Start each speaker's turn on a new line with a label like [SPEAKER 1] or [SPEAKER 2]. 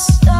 [SPEAKER 1] stop.